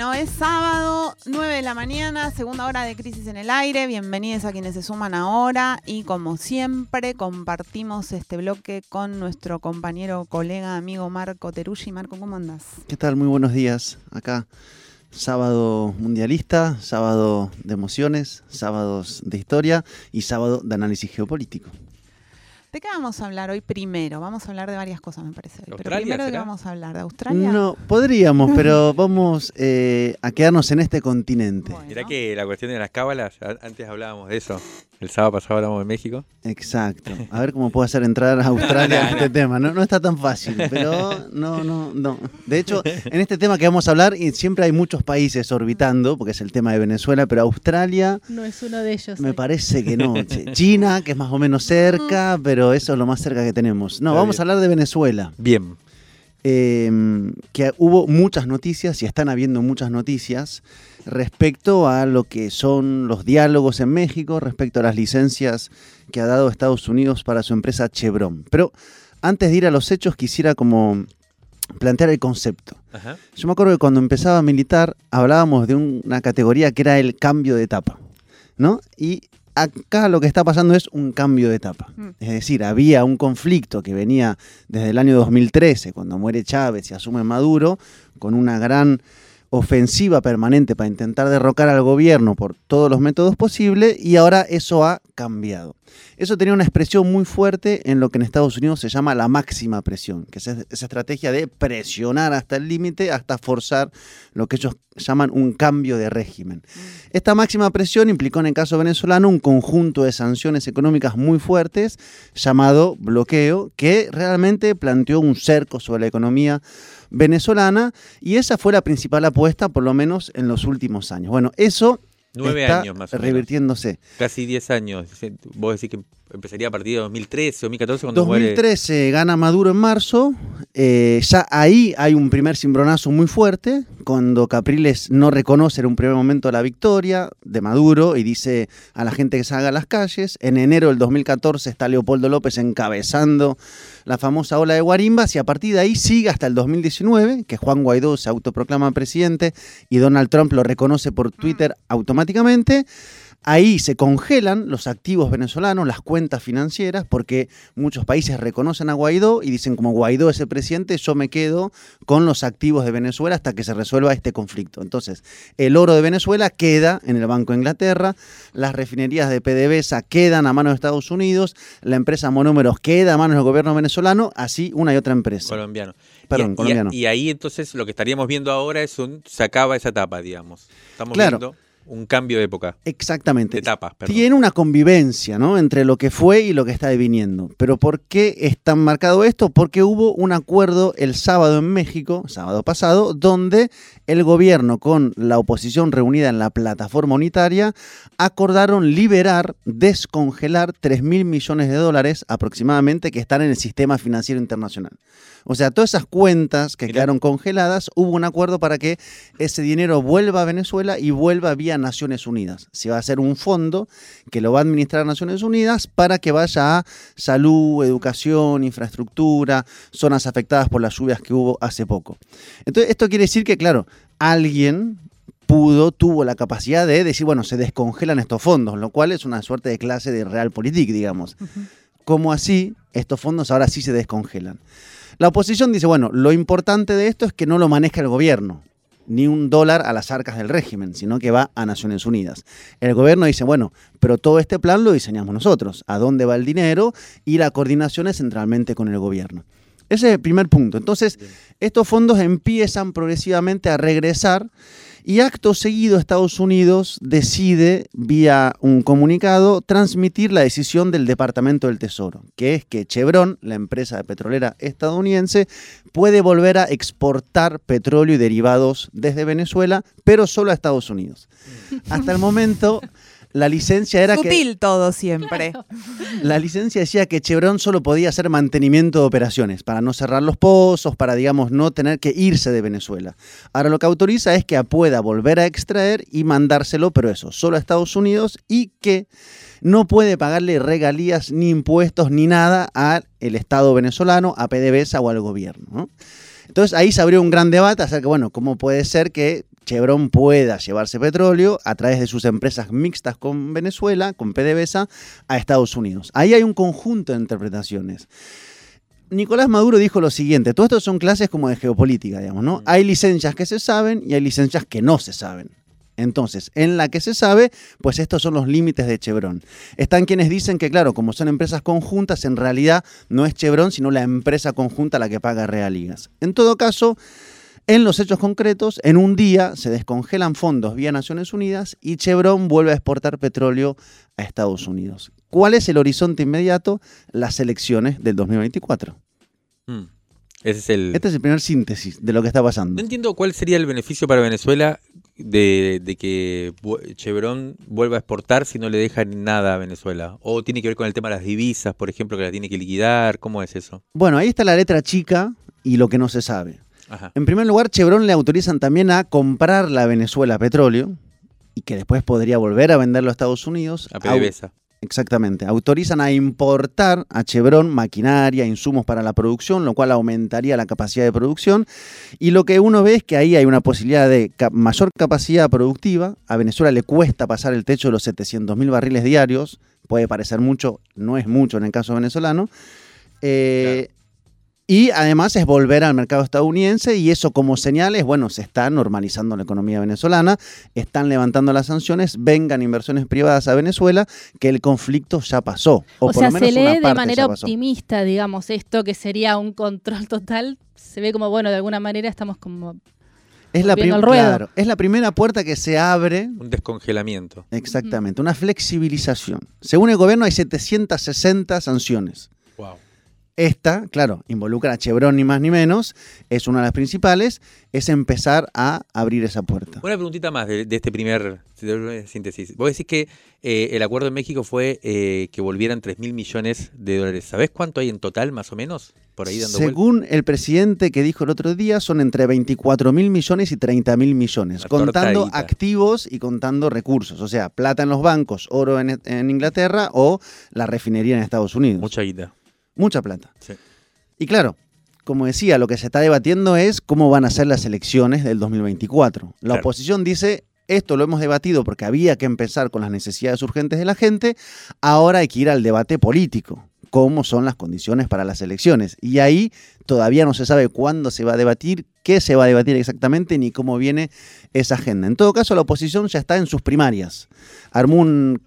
Bueno, es sábado, 9 de la mañana, segunda hora de Crisis en el Aire. Bienvenidos a quienes se suman ahora y como siempre compartimos este bloque con nuestro compañero, colega, amigo Marco Teruggi. Marco, ¿cómo andas? ¿Qué tal? Muy buenos días. Acá, sábado mundialista, sábado de emociones, sábados de historia y sábado de análisis geopolítico. ¿De qué vamos a hablar hoy primero? Vamos a hablar de varias cosas, me parece. Hoy. Pero ¿Australia, primero, ¿de qué vamos a hablar? ¿De Australia? No, podríamos, pero vamos eh, a quedarnos en este continente. Bueno. Mirá que la cuestión de las cábalas, antes hablábamos de eso. El sábado pasado hablamos de México. Exacto. A ver cómo puedo hacer entrar a Australia en este tema. No, no está tan fácil, pero no, no, no. De hecho, en este tema que vamos a hablar, y siempre hay muchos países orbitando, porque es el tema de Venezuela, pero Australia No es uno de ellos. me hoy. parece que no. China, que es más o menos cerca, pero eso es lo más cerca que tenemos. No, Está vamos bien. a hablar de Venezuela. Bien. eh, que hubo muchas noticias y están habiendo muchas noticias respecto a lo que son los diálogos en México, respecto a las licencias que ha dado Estados Unidos para su empresa Chevron. Pero antes de ir a los hechos quisiera como plantear el concepto. Ajá. Yo me acuerdo que cuando empezaba a militar hablábamos de un- una categoría que era el cambio de etapa, ¿no? Y acá lo que está pasando es un cambio de etapa. Mm. Es decir, había un conflicto que venía desde el año 2013, cuando muere Chávez y asume Maduro, con una gran ofensiva permanente para intentar derrocar al gobierno por todos los métodos posibles y ahora eso ha cambiado. Eso tenía una expresión muy fuerte en lo que en Estados Unidos se llama la máxima presión, que es esa estrategia de presionar hasta el límite, hasta forzar lo que ellos llaman un cambio de régimen. Esta máxima presión implicó en el caso venezolano un conjunto de sanciones económicas muy fuertes llamado bloqueo, que realmente planteó un cerco sobre la economía venezolana y esa fue la principal apuesta por lo menos en los últimos años. Bueno, eso Nueve está años más o menos. revirtiéndose. Casi diez años. Vos decís que empezaría a partir de 2013, 2014, cuando muere. 2013 gana Maduro en marzo, eh, ya ahí hay un primer cimbronazo muy fuerte, cuando Capriles no reconoce en un primer momento la victoria de Maduro y dice a la gente que salga a las calles. En enero del 2014 está Leopoldo López encabezando la famosa ola de guarimbas y a partir de ahí sigue hasta el 2019, que Juan Guaidó se autoproclama presidente y Donald Trump lo reconoce por Twitter automáticamente. Ahí se congelan los activos venezolanos, las cuentas financieras, porque muchos países reconocen a Guaidó y dicen como Guaidó es el presidente, yo me quedo con los activos de Venezuela hasta que se resuelva este conflicto. Entonces, el oro de Venezuela queda en el Banco de Inglaterra, las refinerías de PDVSA quedan a manos de Estados Unidos, la empresa Monómeros queda a manos del gobierno venezolano, así una y otra empresa. Colombiano. Perdón, y, y- colombiano. Y, ahí entonces lo que estaríamos viendo ahora es un. Se acaba esa etapa, digamos. Estamos Claro. viendo un cambio de época. Exactamente. De perdón. Tiene una convivencia ¿no? entre lo que fue y lo que está deviniendo. Pero ¿por qué es tan marcado esto? Porque hubo un acuerdo el sábado en México, sábado pasado, donde el gobierno con la oposición reunida en la plataforma unitaria acordaron liberar, descongelar 3 mil millones de dólares aproximadamente que están en el sistema financiero internacional. O sea, todas esas cuentas que quedaron congeladas, hubo un acuerdo para que ese dinero vuelva a Venezuela y vuelva vía Naciones Unidas. Se va a hacer un fondo que lo va a administrar Naciones Unidas para que vaya a salud, educación, infraestructura, zonas afectadas por las lluvias que hubo hace poco. Entonces, esto quiere decir que, claro, alguien pudo, tuvo la capacidad de decir, bueno, se descongelan estos fondos, lo cual es una suerte de clase de realpolitik, digamos. ¿Cómo así estos fondos ahora sí se descongelan? La oposición dice, bueno, lo importante de esto es que no lo maneja el gobierno, ni un dólar a las arcas del régimen, sino que va a Naciones Unidas. El gobierno dice, bueno, pero todo este plan lo diseñamos nosotros, a dónde va el dinero y la coordinación es centralmente con el gobierno. Ese es el primer punto. Entonces, estos fondos empiezan progresivamente a regresar Y acto seguido Estados Unidos decide, vía un comunicado, transmitir la decisión del Departamento del Tesoro, que es que Chevron, la empresa petrolera estadounidense, puede volver a exportar petróleo y derivados desde Venezuela, pero solo a Estados Unidos. Hasta el momento la licencia era que Sutil todo siempre. la licencia decía que Chevron solo podía hacer mantenimiento de operaciones para no cerrar los pozos, para digamos no tener que irse de Venezuela. Ahora lo que autoriza es que pueda volver a extraer y mandárselo, pero eso, solo a Estados Unidos y que no puede pagarle regalías ni impuestos ni nada al Estado venezolano, a PDVSA o al gobierno. ¿no? Entonces ahí se abrió un gran debate acerca, bueno, cómo puede ser que Chevron pueda llevarse petróleo a través de sus empresas mixtas con Venezuela, con PDVSA, a Estados Unidos. Ahí hay un conjunto de interpretaciones. Nicolás Maduro dijo lo siguiente, todo esto son clases como de geopolítica, digamos, ¿no? Hay licencias que se saben y hay licencias que no se saben. Entonces, en la que se sabe, pues estos son los límites de Chevron. Están quienes dicen que, claro, como son empresas conjuntas, en realidad no es Chevron, sino la empresa conjunta la que paga regalías. En todo caso, en los hechos concretos, en un día se descongelan fondos vía Naciones Unidas y Chevron vuelve a exportar petróleo a Estados Unidos. ¿Cuál es el horizonte inmediato? Las elecciones del 2024. Mm. Ese es el... Este es el primer síntesis de lo que está No pasando. entiendo cuál sería el beneficio para Venezuela de, de que Chevron vuelva a exportar si no le dejan nada a Venezuela. O tiene que ver con el tema de las divisas, por ejemplo, que la tiene que liquidar. ¿Cómo es eso? Bueno, ahí está la letra chica y lo que no se sabe. Ajá. En primer lugar, Chevron le autorizan también a comprar la Venezuela petróleo y que después podría volver a venderlo a Estados Unidos. A PDVSA. Exactamente. Autorizan a importar a Chevron maquinaria, insumos para la producción, lo cual aumentaría la capacidad de producción. Y lo que uno ve es que ahí hay una posibilidad de mayor capacidad productiva. A Venezuela le cuesta pasar el techo de los 700 mil barriles diarios. Puede parecer mucho, no es mucho en el caso venezolano. Eh, Y además es volver al mercado estadounidense y eso como señales, bueno, se está normalizando la economía venezolana, están levantando las sanciones, vengan inversiones privadas a Venezuela, que el conflicto ya pasó. O, O, por sea, lo menos se lee de manera optimista, digamos, esto que sería un control total. Se ve como, bueno, de alguna manera estamos como... Es la, claro, es la primera puerta que se abre Un descongelamiento. Exactamente, una flexibilización. Según el gobierno hay 760 sanciones. Wow. Esta, claro, involucra a Chevron ni más ni menos, es una de las principales, es empezar a abrir esa puerta. Una preguntita más de, de este primer de síntesis. Vos decís que eh, el acuerdo en México fue eh, que volvieran 3 mil millones de dólares. ¿Sabés cuánto hay en total, más o menos? Por ahí dando. Según el presidente que dijo el otro día, son entre 24 mil millones y 30 mil millones, contando tortadita. activos y contando recursos, o sea, plata en los bancos, oro en, en Inglaterra o la refinería en Estados Unidos. Mucha guita. Mucha plata. Sí. Y claro, como decía, lo que se está debatiendo es cómo van a ser las elecciones del 2024. La Claro. oposición dice, esto lo hemos debatido porque había que empezar con las necesidades urgentes de la gente, ahora hay que ir al debate político, cómo son las condiciones para las elecciones. Y ahí todavía no se sabe cuándo se va a debatir, qué se va a debatir exactamente, ni cómo viene esa agenda. En todo caso, la oposición ya está en sus primarias. Armó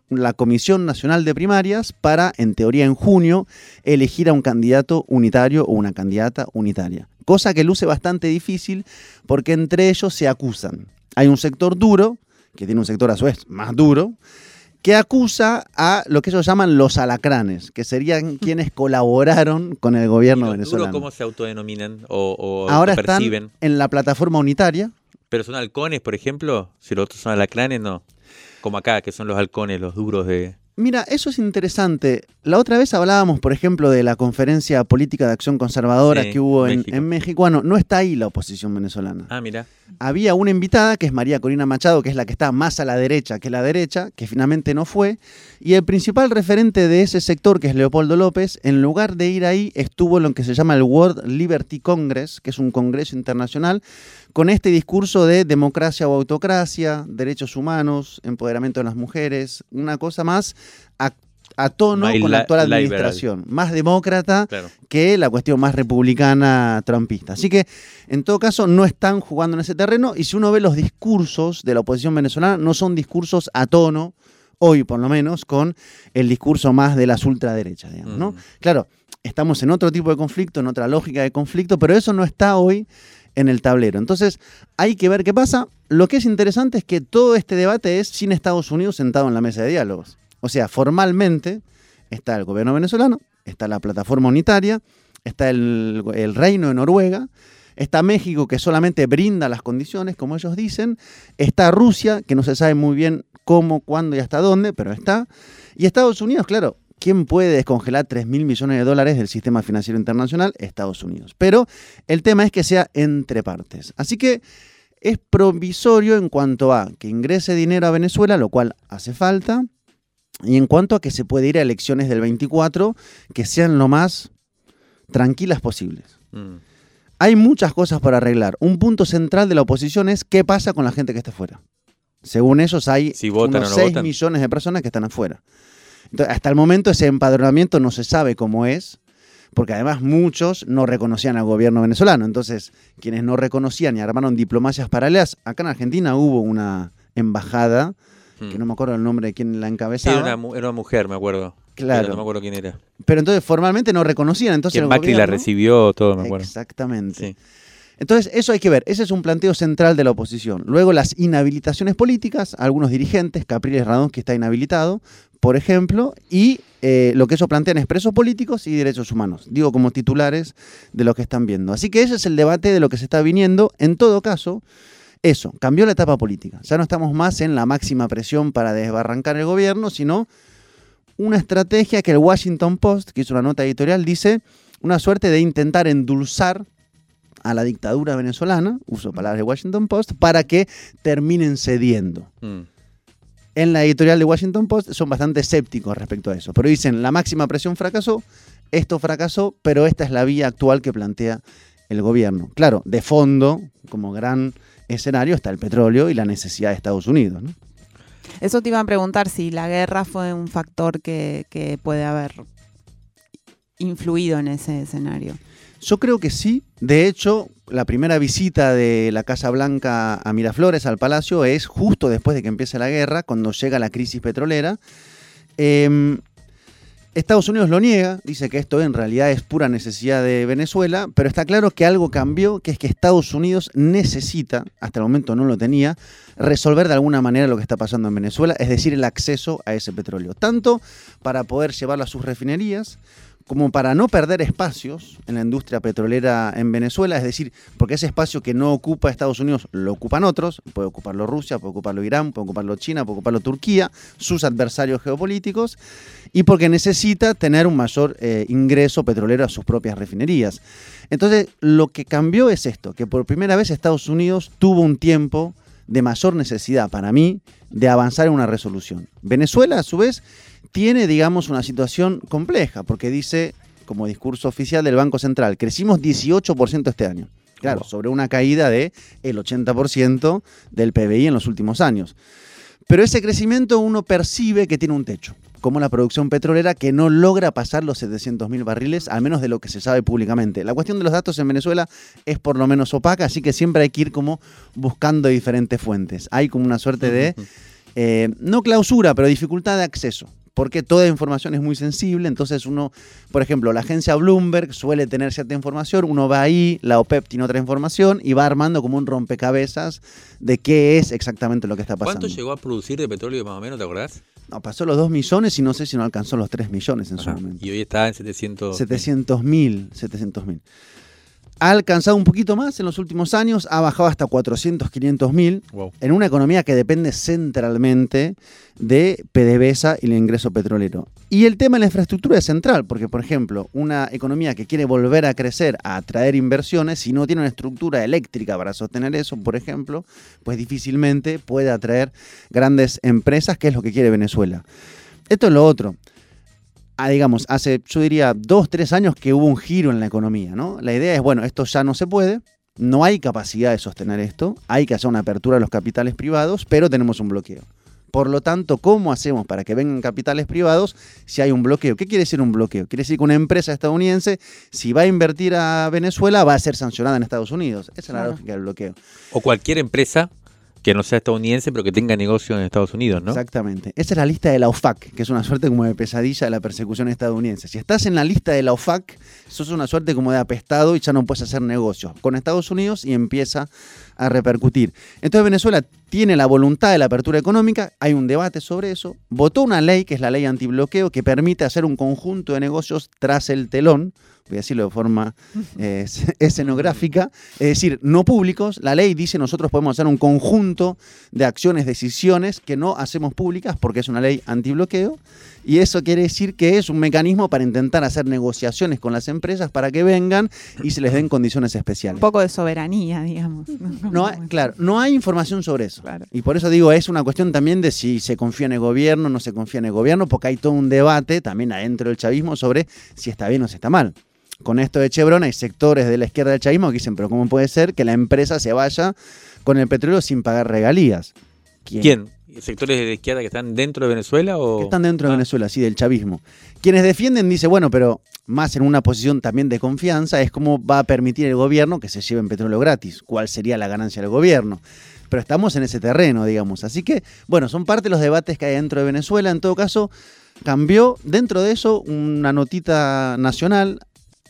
la Comisión Nacional de Primarias para, en teoría, en junio, elegir a un candidato unitario o una candidata unitaria. Cosa que luce bastante difícil porque entre ellos se acusan. Hay un sector duro, que tiene un sector a su vez más duro, que acusa a lo que ellos llaman los alacranes, que serían quienes colaboraron con el ¿Y gobierno venezolano. cómo se autodenominan o, o Ahora están perciben? en la plataforma unitaria. ¿Pero son halcones, por ejemplo? Si los otros son alacranes, no. Como acá, que son los halcones, los duros de... Mira, eso es interesante. La otra vez hablábamos, por ejemplo, de la conferencia política de acción conservadora Sí, que hubo en, México. en México. Bueno, no está ahí la oposición venezolana. Ah, mira. Había una invitada, que es María Corina Machado, que es la que está más a la derecha que la derecha, que finalmente no fue. Y el principal referente de ese sector, que es Leopoldo López, en lugar de ir ahí, estuvo en lo que se llama el World Liberty Congress, que es un congreso internacional, con este discurso de democracia o autocracia, derechos humanos, empoderamiento de las mujeres, una cosa más a, tono con la actual liberal. administración, más demócrata Claro. que la cuestión más republicana trumpista. Así que, en todo caso, no están jugando en ese terreno y si uno ve los discursos de la oposición venezolana, no son discursos a tono, hoy por lo menos, con el discurso más de las ultraderechas, digamos, ¿no? Mm. Claro, estamos en otro tipo de conflicto, en otra lógica de conflicto, pero eso no está hoy en el tablero. Entonces, hay que ver qué pasa. Lo que es interesante es que todo este debate es sin Estados Unidos sentado en la mesa de diálogos. O sea, formalmente está el gobierno venezolano, está la plataforma unitaria, está el, reino de Noruega, Está México, que solamente brinda las condiciones, como ellos dicen. Está Rusia, que no se sabe muy bien cómo, cuándo y hasta dónde, pero está. Y Estados Unidos, claro, ¿quién puede descongelar 3 mil millones de dólares del sistema financiero internacional? Estados Unidos. Pero el tema es que sea entre partes. Así que es provisorio en cuanto a que ingrese dinero a Venezuela, lo cual hace falta. Y en cuanto a que se puede ir a elecciones del 24 que sean lo más tranquilas posibles. Mm. Hay muchas cosas para arreglar. Un punto central de la oposición es qué pasa con la gente que está afuera. Según ellos hay Si votan unos o no 6 votan. millones de personas que están afuera. Entonces, hasta el momento ese empadronamiento no se sabe cómo es, porque además muchos no reconocían al gobierno venezolano. Entonces, quienes no reconocían y armaron diplomacias paralelas, acá en Argentina hubo una embajada, que Mm. no me acuerdo el nombre de quién la Sí, encabezaba. era una, mu- era una mujer, me acuerdo. Claro. Pero no me acuerdo quién era. Pero entonces formalmente no reconocían. Entonces Que Macri la recibió, todo, me acuerdo. Exactamente. Sí. Entonces, eso hay que ver. Ese es un planteo central de la oposición. Luego, las inhabilitaciones políticas, algunos dirigentes, Capriles Radón, que está inhabilitado, por ejemplo, y eh, lo que ellos plantean es presos políticos y derechos humanos. Digo, como titulares de lo que están viendo. Así que ese es el debate de lo que se está viniendo. En todo caso, eso, cambió la etapa política. Ya no estamos más en la máxima presión para desbarrancar el gobierno, sino una estrategia que el Washington Post, que hizo una nota editorial, dice una suerte de intentar endulzar a la dictadura venezolana, uso palabras de Washington Post, para que terminen cediendo. Mm. En la editorial de Washington Post son bastante escépticos respecto a eso, pero dicen la máxima presión fracasó, esto fracasó, pero esta es la vía actual que plantea el gobierno. Claro, de fondo, como gran escenario, está el petróleo y la necesidad de Estados Unidos. ¿no? Eso te iba a preguntar si la guerra fue un factor que, que puede haber influido en ese escenario. Yo creo que sí. De hecho, la primera visita de la Casa Blanca a Miraflores, al Palacio, es justo después de que empiece la guerra, cuando llega la crisis petrolera. Em, Estados Unidos lo niega, dice que esto en realidad es pura necesidad de Venezuela, pero está claro que algo cambió, que es que Estados Unidos necesita, hasta el momento no lo tenía, resolver de alguna manera lo que está pasando en Venezuela, es decir, el acceso a ese petróleo, tanto para poder llevarlo a sus refinerías, como para no perder espacios en la industria petrolera en Venezuela, es decir, porque ese espacio que no ocupa Estados Unidos lo ocupan otros, puede ocuparlo Rusia, puede ocuparlo Irán, puede ocuparlo China, puede ocuparlo Turquía, sus adversarios geopolíticos, y porque necesita tener un mayor eh, ingreso petrolero a sus propias refinerías. Entonces, lo que cambió es esto, que por primera vez Estados Unidos tuvo un tiempo de mayor necesidad para mí de avanzar en una resolución. Venezuela, a su vez, tiene, digamos, una situación compleja, porque dice, como discurso oficial del Banco Central, crecimos 18% este año. Claro, sobre una caída de el 80% del PBI en los últimos años. Pero ese crecimiento uno percibe que tiene un techo, como la producción petrolera que no logra pasar los 700.000 barriles, al menos de lo que se sabe públicamente. La cuestión de los datos en Venezuela es por lo menos opaca, así que siempre hay que ir como buscando diferentes fuentes. Hay como una suerte de, eh, no clausura, pero dificultad de acceso. Porque toda información es muy sensible, entonces uno, por ejemplo, la agencia Bloomberg suele tener cierta información, uno va ahí, la OPEP tiene otra información y va armando como un rompecabezas de qué es exactamente lo que está pasando. ¿Cuánto llegó a producir de petróleo más o menos, te acordás? No, pasó los 2 millones y no sé si no alcanzó los 3 millones en su momento. Y hoy está en 700. 700 mil, 700 mil. Ha alcanzado un poquito más en los últimos años, ha bajado hasta 400, 500 mil, Wow. en una economía que depende centralmente de PDVSA y el ingreso petrolero. Y el tema de la infraestructura es central, porque, por ejemplo, una economía que quiere volver a crecer, a atraer inversiones, si no tiene una estructura eléctrica para sostener eso, por ejemplo, pues difícilmente puede atraer grandes empresas, que es lo que quiere Venezuela. Esto es lo otro. Ah, digamos, hace, yo diría, dos, tres años que hubo un giro en la economía, ¿no? La idea es, bueno, esto ya no se puede, no hay capacidad de sostener esto, hay que hacer una apertura a los capitales privados, pero tenemos un bloqueo. Por lo tanto, ¿cómo hacemos para que vengan capitales privados si hay un bloqueo? ¿Qué quiere decir un bloqueo? Quiere decir que una empresa estadounidense, si va a invertir a Venezuela, va a ser sancionada en Estados Unidos. Esa es la Claro. lógica del bloqueo. O cualquier empresa Que no sea estadounidense, pero que tenga negocio en Estados Unidos, ¿no? Exactamente. Esa es la lista de la OFAC, que es una suerte como de pesadilla de la persecución estadounidense. Si estás en la lista de la OFAC, sos una suerte como de apestado y ya no puedes hacer negocios con Estados Unidos y empieza a repercutir. Entonces Venezuela tiene la voluntad de la apertura económica, hay un debate sobre eso, votó una ley, que es la ley antibloqueo, que permite hacer un conjunto de negocios tras el telón, voy a decirlo de forma eh, escenográfica, es decir, no públicos. La ley dice nosotros podemos hacer un conjunto de acciones, decisiones que no hacemos públicas porque es una ley antibloqueo. Y eso quiere decir que es un mecanismo para intentar hacer negociaciones con las empresas para que vengan y se les den condiciones especiales. Un poco de soberanía, digamos. hay, claro, no hay información sobre eso. Y por eso digo, es una cuestión también de si se confía en el gobierno o no se confía en el gobierno, porque hay todo un debate también adentro del chavismo sobre si está bien o si está mal con esto de Chevron hay sectores de la izquierda del chavismo que dicen, pero ¿cómo puede ser que la empresa se vaya con el petróleo sin pagar regalías? ¿Quién? ¿Sectores de la izquierda que están dentro de Venezuela? O... Que están dentro de ah. Venezuela, sí, del chavismo. Quienes defienden dicen, bueno, pero más en una posición también de confianza, es cómo va a permitir el gobierno que se lleven petróleo gratis. ¿Cuál sería la ganancia del gobierno? Pero estamos en ese terreno, digamos. Así que, bueno, son parte de los debates que hay dentro de Venezuela. En todo caso, cambió dentro de eso una notita nacional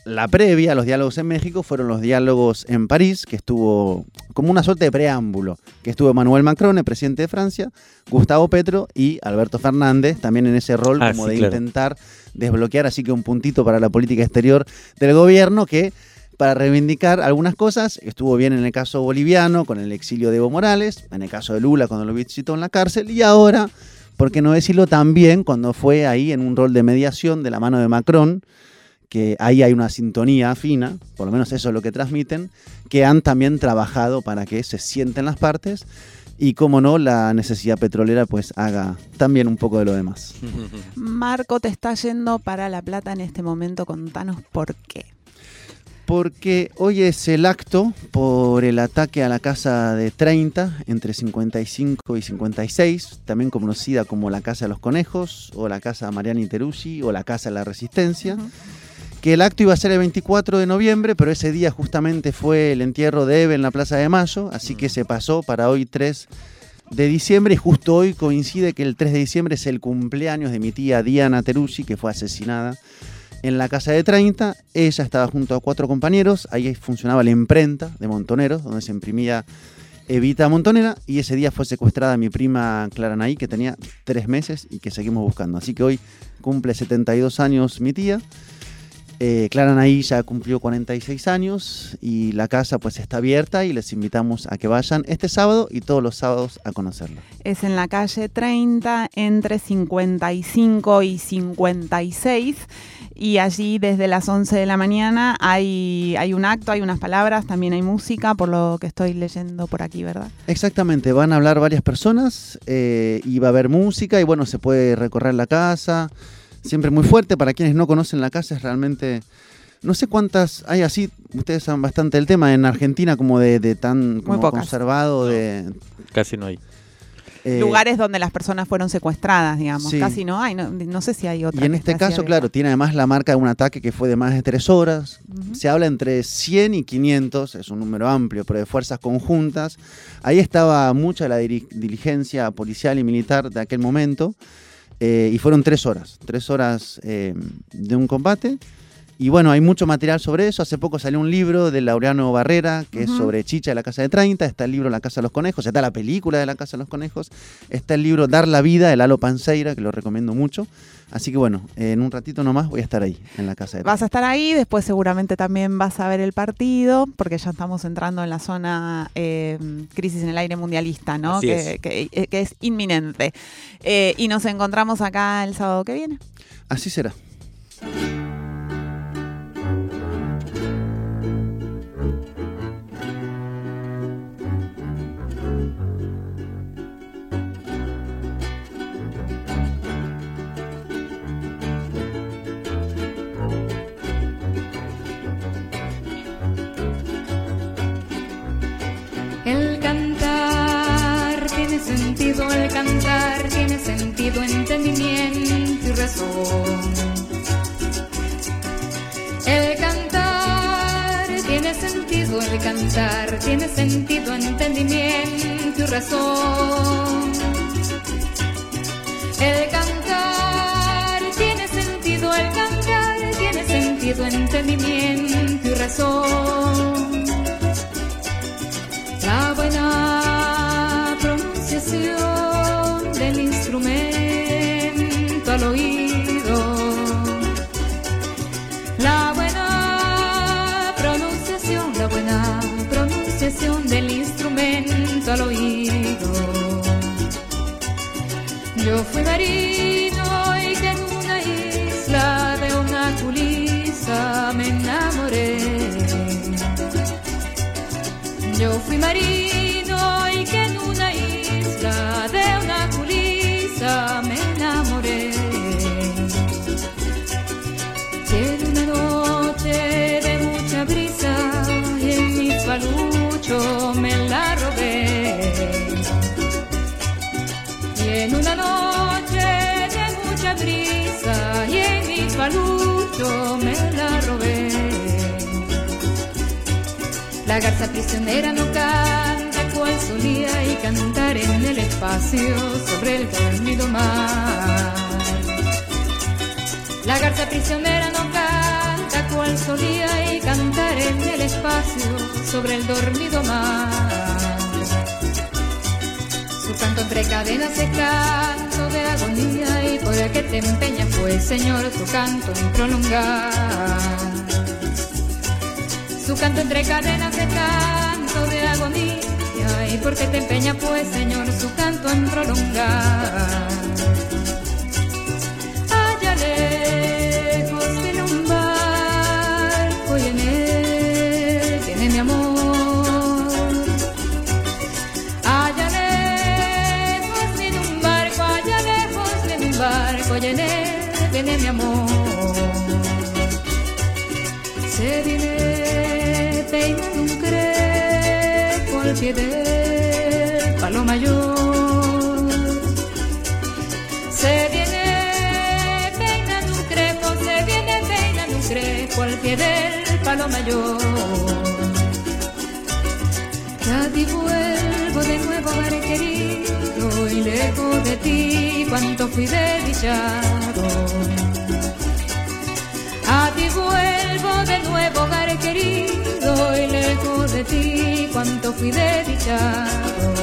la previa a los diálogos en México fueron los diálogos en París, que estuvo como una suerte de preámbulo, que estuvo Emmanuel Macron, el presidente de Francia, Gustavo Petro y Alberto Fernández, también en ese rol ah, como de intentar desbloquear, así que un puntito para la política exterior del gobierno que para reivindicar algunas cosas. Estuvo bien en el caso boliviano, con el exilio de Evo Morales, en el caso de Lula, cuando lo visitó en la cárcel, y ahora, ¿por qué no decirlo también cuando fue ahí en un rol de mediación de la mano de Macron? Que ahí hay una sintonía fina, por lo menos eso es lo que transmiten, que han también trabajado para que se sienten las partes y como no, la necesidad petrolera pues haga también un poco de lo demás. Marco, te está yendo para La Plata en este momento, contanos por qué. Porque hoy es el acto por el ataque a la casa de 30, entre 55 y 56, también conocida como la Casa de los Conejos, o la Casa Mariani Teruggi, o la Casa de la Resistencia que el acto iba a ser el 24 de noviembre, pero ese día justamente fue el entierro de Eve en la Plaza de Mayo, así que se pasó para hoy 3 de diciembre y justo hoy coincide que el 3 de diciembre es el cumpleaños de mi tía Diana Teruggi, que fue asesinada en la casa de 30. Ella estaba junto a cuatro compañeros, ahí funcionaba la imprenta de Montoneros, donde se imprimía Evita Montonera, y ese día fue secuestrada mi prima Clara Naí, que tenía tres meses y que seguimos buscando. Así que hoy cumple 72 años mi tía. Eh, Clara Naí ya cumplió 46 años y la casa pues está abierta y les invitamos a que vayan este sábado y todos los sábados a conocerla. Es en la calle 30 entre 55 y 56 y allí desde las 11 de la mañana hay, hay un acto, hay unas palabras, también hay música por lo que estoy leyendo por aquí, ¿verdad? Exactamente, van a hablar varias personas eh, y va a haber música y bueno, se puede recorrer la casa siempre muy fuerte. Para quienes no conocen la casa es realmente... No sé cuántas hay así, ustedes saben bastante el tema, en Argentina como de, tan conservado. de Casi no hay. Eh, Lugares donde las personas fueron secuestradas, digamos. Casi no hay, no, sé si hay otra. Y en este caso, claro, tiene además la marca de un ataque que fue de más de tres horas. Se habla entre 100 y 500, es un número amplio, pero de fuerzas conjuntas. Ahí estaba mucha la diligencia policial y militar de aquel momento. Eh, y fueron tres horas, tres horas eh, de un combate. Y bueno, hay mucho material sobre eso. Hace poco salió un libro de Laureano Barrera, que es sobre Chicha de la Casa de 30. Está el libro La Casa de los Conejos, está la película de La Casa de los Conejos. Está el libro Dar la Vida, de Lalo Panseira, que lo recomiendo mucho. Así que bueno, en un ratito nomás voy a estar ahí, en la casa de Vas a estar ahí, después seguramente también vas a ver el partido, porque ya estamos entrando en la zona eh, crisis en el aire mundialista, ¿no? Que es. Eh, que, es. inminente. Eh, y nos encontramos acá el sábado que viene. Así será. Y razón. El cantar tiene sentido el cantar, tiene sentido entendimiento y razón. El cantar tiene sentido, el cantar tiene sentido, entendimiento y razón. La buena pronunciación del instrumento oído. La buena pronunciación, la buena pronunciación del instrumento al oído. Yo fui marino y que en una isla de una culisa me enamoré. Yo fui marino palucho me la robé. La garza prisionera no canta cual solía y cantar en el espacio sobre el dormido mar. La garza prisionera no canta cual solía y cantar en el espacio sobre el dormido mar. Su canto entre cadenas es canto de agonía y por el que te empeñas pues Señor su canto en prolongar. Su canto entre cadenas es canto de agonía y por qué te empeñas pues Señor su canto en prolongar. Amor. Se viene peinando un pie del palo mayor. Se viene peinando un se viene peinando un del palo mayor. Ya ti vuelvo de nuevo, querido, y lejos de ti cuánto fui desdichado. Vuelvo de nuevo, hogar querido, y lejos de ti cuánto fui desdichado.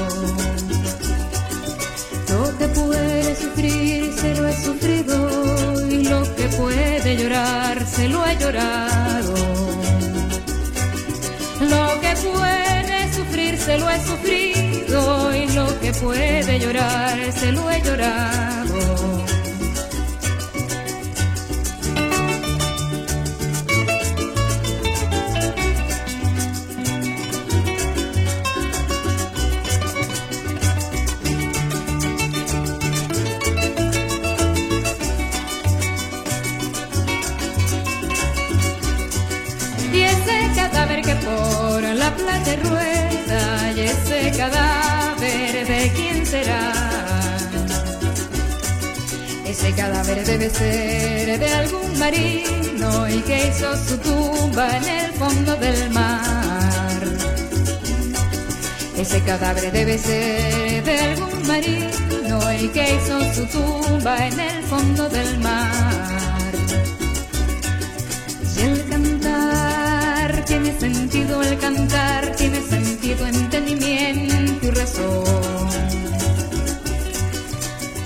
Lo que puede sufrir se lo he sufrido, y lo que puede llorar se lo he llorado. Lo que puede sufrir se lo he sufrido y lo que puede llorar se lo he llorado. Por la playa rueda, y ese cadáver de quién será. Ese cadáver debe ser de algún marino y que hizo su tumba en el fondo del mar. Ese cadáver debe ser de algún marino y que hizo su tumba en el fondo del mar. Tiene sentido, el cantar tiene sentido, entendimiento y razón.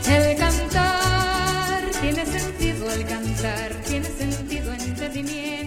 El cantar tiene sentido, el cantar tiene sentido, entendimiento.